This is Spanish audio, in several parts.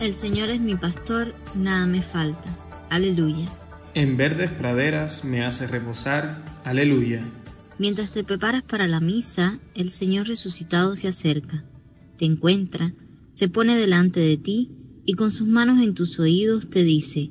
El Señor es mi pastor, nada me falta. Aleluya. En verdes praderas me hace reposar. Aleluya. Mientras te preparas para la misa, el Señor resucitado se acerca, te encuentra, se pone delante de ti y con sus manos en tus oídos te dice,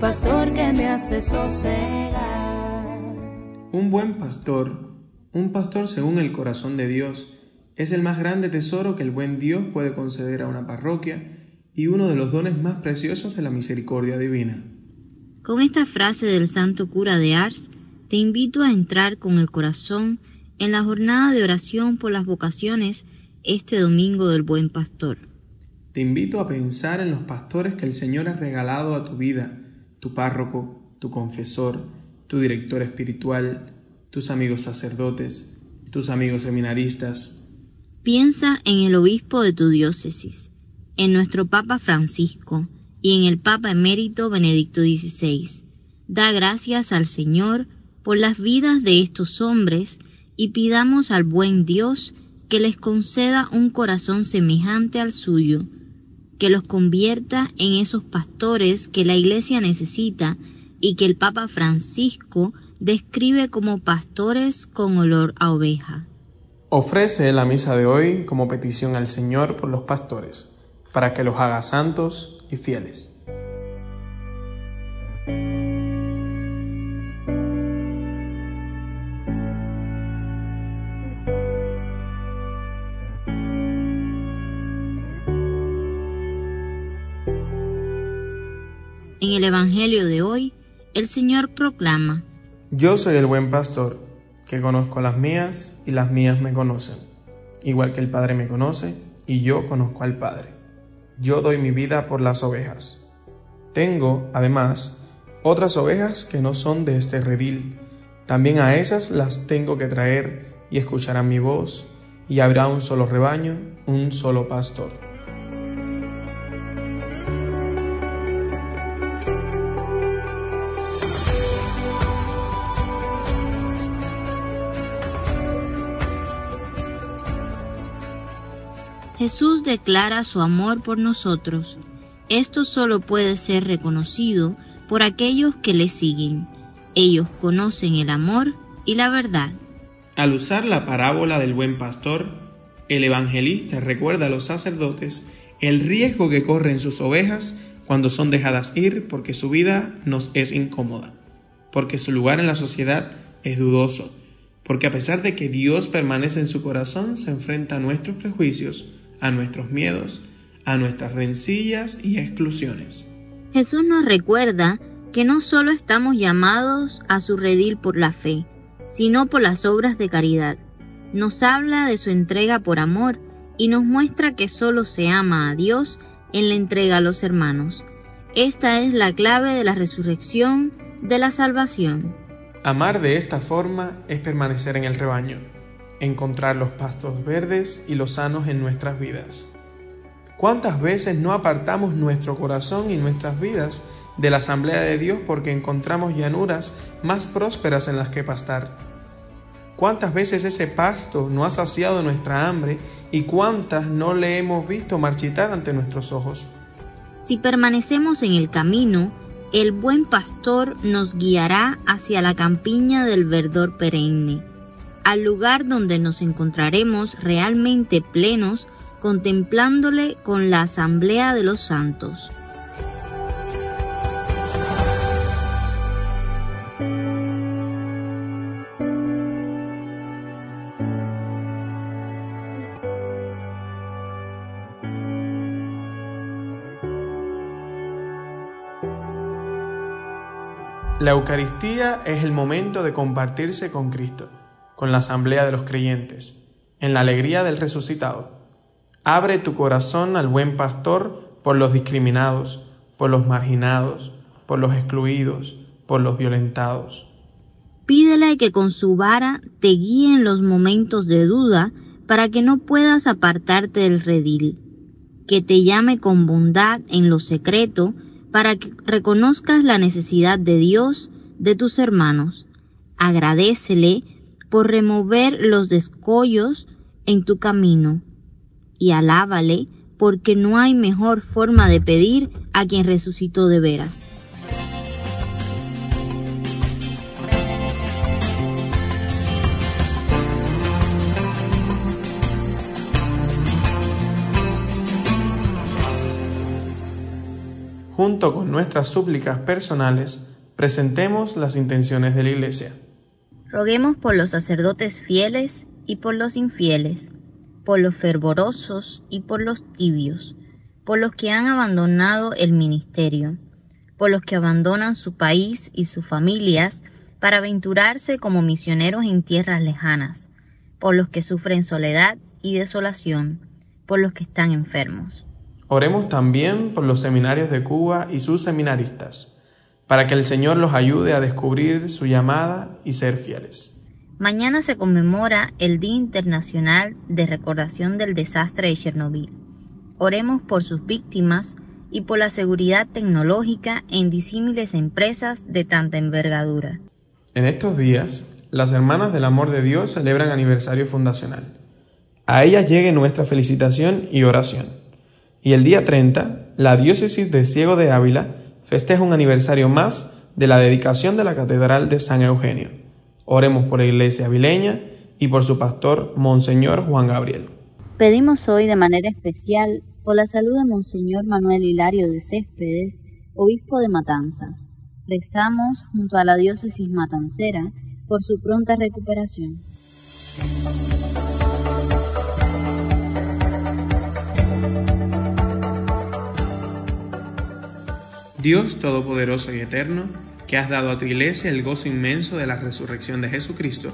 pastor que me hace sosegar. Un buen pastor, un pastor según el corazón de Dios, es el más grande tesoro que el buen Dios puede conceder a una parroquia y uno de los dones más preciosos de la misericordia divina. Con esta frase del santo cura de Ars, te invito a entrar con el corazón en la jornada de oración por las vocaciones este domingo del buen pastor. Te invito a pensar en los pastores que el Señor ha regalado a tu vida tu párroco, tu confesor, tu director espiritual, tus amigos sacerdotes, tus amigos seminaristas. Piensa en el obispo de tu diócesis, en nuestro Papa Francisco y en el Papa emérito Benedicto XVI. Da gracias al Señor por las vidas de estos hombres y pidamos al buen Dios que les conceda un corazón semejante al suyo, que los convierta en esos pastores que la Iglesia necesita y que el Papa Francisco describe como pastores con olor a oveja. Ofrece la misa de hoy como petición al Señor por los pastores, para que los haga santos y fieles. En el Evangelio de hoy, el Señor proclama, Yo soy el buen pastor, que conozco las mías y las mías me conocen, igual que el Padre me conoce y yo conozco al Padre. Yo doy mi vida por las ovejas. Tengo, además, otras ovejas que no son de este redil. También a esas las tengo que traer y escucharán mi voz, y habrá un solo rebaño, un solo pastor. Jesús declara su amor por nosotros. Esto solo puede ser reconocido por aquellos que le siguen. Ellos conocen el amor y la verdad. Al usar la parábola del buen pastor, el evangelista recuerda a los sacerdotes el riesgo que corren sus ovejas cuando son dejadas ir porque su vida nos es incómoda, porque su lugar en la sociedad es dudoso, porque a pesar de que Dios permanece en su corazón, se enfrenta a nuestros prejuicios, a nuestros miedos, a nuestras rencillas y exclusiones. Jesús nos recuerda que no solo estamos llamados a su redil por la fe, sino por las obras de caridad. Nos habla de su entrega por amor y nos muestra que solo se ama a Dios en la entrega a los hermanos. Esta es la clave de la resurrección, de la salvación. Amar de esta forma es permanecer en el rebaño encontrar los pastos verdes y los sanos en nuestras vidas. ¿Cuántas veces no apartamos nuestro corazón y nuestras vidas de la asamblea de Dios porque encontramos llanuras más prósperas en las que pastar? ¿Cuántas veces ese pasto no ha saciado nuestra hambre y cuántas no le hemos visto marchitar ante nuestros ojos? Si permanecemos en el camino, el buen pastor nos guiará hacia la campiña del verdor perenne al lugar donde nos encontraremos realmente plenos contemplándole con la asamblea de los santos. La Eucaristía es el momento de compartirse con Cristo, con la asamblea de los creyentes, en la alegría del resucitado. Abre tu corazón al buen pastor por los discriminados, por los marginados, por los excluidos, por los violentados. Pídele que con su vara te guíe en los momentos de duda para que no puedas apartarte del redil, que te llame con bondad en lo secreto para que reconozcas la necesidad de Dios de tus hermanos. Agradecele por remover los descollos en tu camino y alábale porque no hay mejor forma de pedir a quien resucitó de veras. Junto con nuestras súplicas personales, presentemos las intenciones de la Iglesia. Roguemos por los sacerdotes fieles y por los infieles por los fervorosos y por los tibios, por los que han abandonado el ministerio, por los que abandonan su país y sus familias para aventurarse como misioneros en tierras lejanas, por los que sufren soledad y desolación, por los que están enfermos. Oremos también por los seminarios de Cuba y sus seminaristas, para que el Señor los ayude a descubrir su llamada y ser fieles. Mañana se conmemora el Día Internacional de Recordación del Desastre de Chernobyl. Oremos por sus víctimas y por la seguridad tecnológica en disímiles empresas de tanta envergadura. En estos días, las Hermanas del Amor de Dios celebran aniversario fundacional. A ellas llegue nuestra felicitación y oración. Y el día 30, la diócesis de Ciego de Ávila festeja un aniversario más de la dedicación de la Catedral de San Eugenio. Oremos por la Iglesia Avileña y por su pastor, Monseñor Juan Gabriel. Pedimos hoy de manera especial por la salud de Monseñor Manuel Hilario de Céspedes, obispo de Matanzas. Rezamos junto a la diócesis matancera por su pronta recuperación. Dios Todopoderoso y Eterno, que has dado a tu iglesia el gozo inmenso de la resurrección de Jesucristo,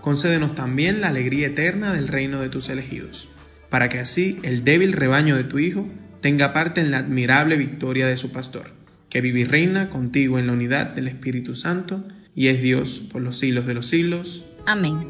concédenos también la alegría eterna del reino de tus elegidos, para que así el débil rebaño de tu Hijo tenga parte en la admirable victoria de su pastor, que vive y reina contigo en la unidad del Espíritu Santo, y es Dios por los siglos de los siglos. Amén.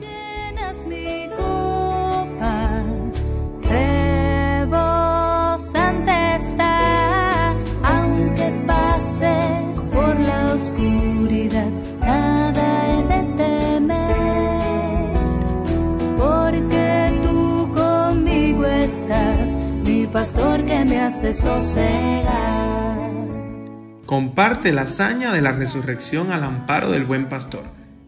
Pastor que me hace sosegar. Comparte la hazaña de la resurrección al amparo del buen pastor.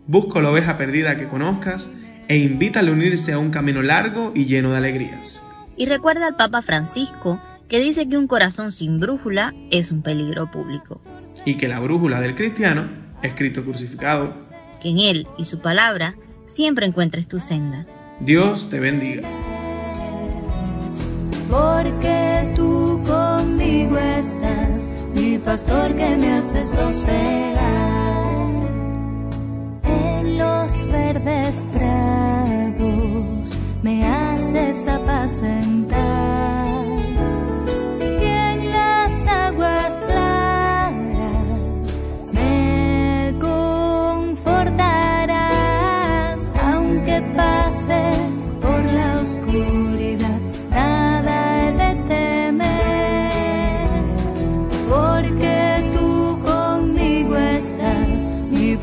Busca la oveja perdida que conozcas e invítale a unirse a un camino largo y lleno de alegrías. Y recuerda al Papa Francisco que dice que un corazón sin brújula es un peligro público y que la brújula del cristiano, escrito crucificado, que en él y su palabra siempre encuentres tu senda. Dios te bendiga. Porque tú conmigo estás, mi pastor que me hace sosegar en los verdes prados, me haces apacentar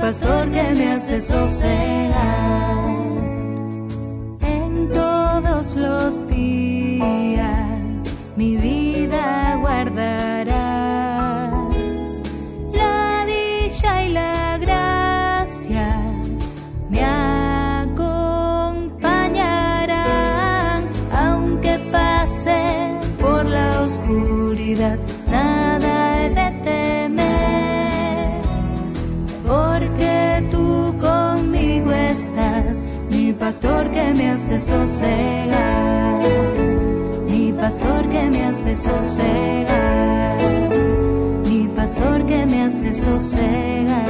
pastor que me hace sosegar en todos los días. Mi vida pastor que me hace sosegar, mi pastor que me hace sosegar, mi pastor que me hace sosegar.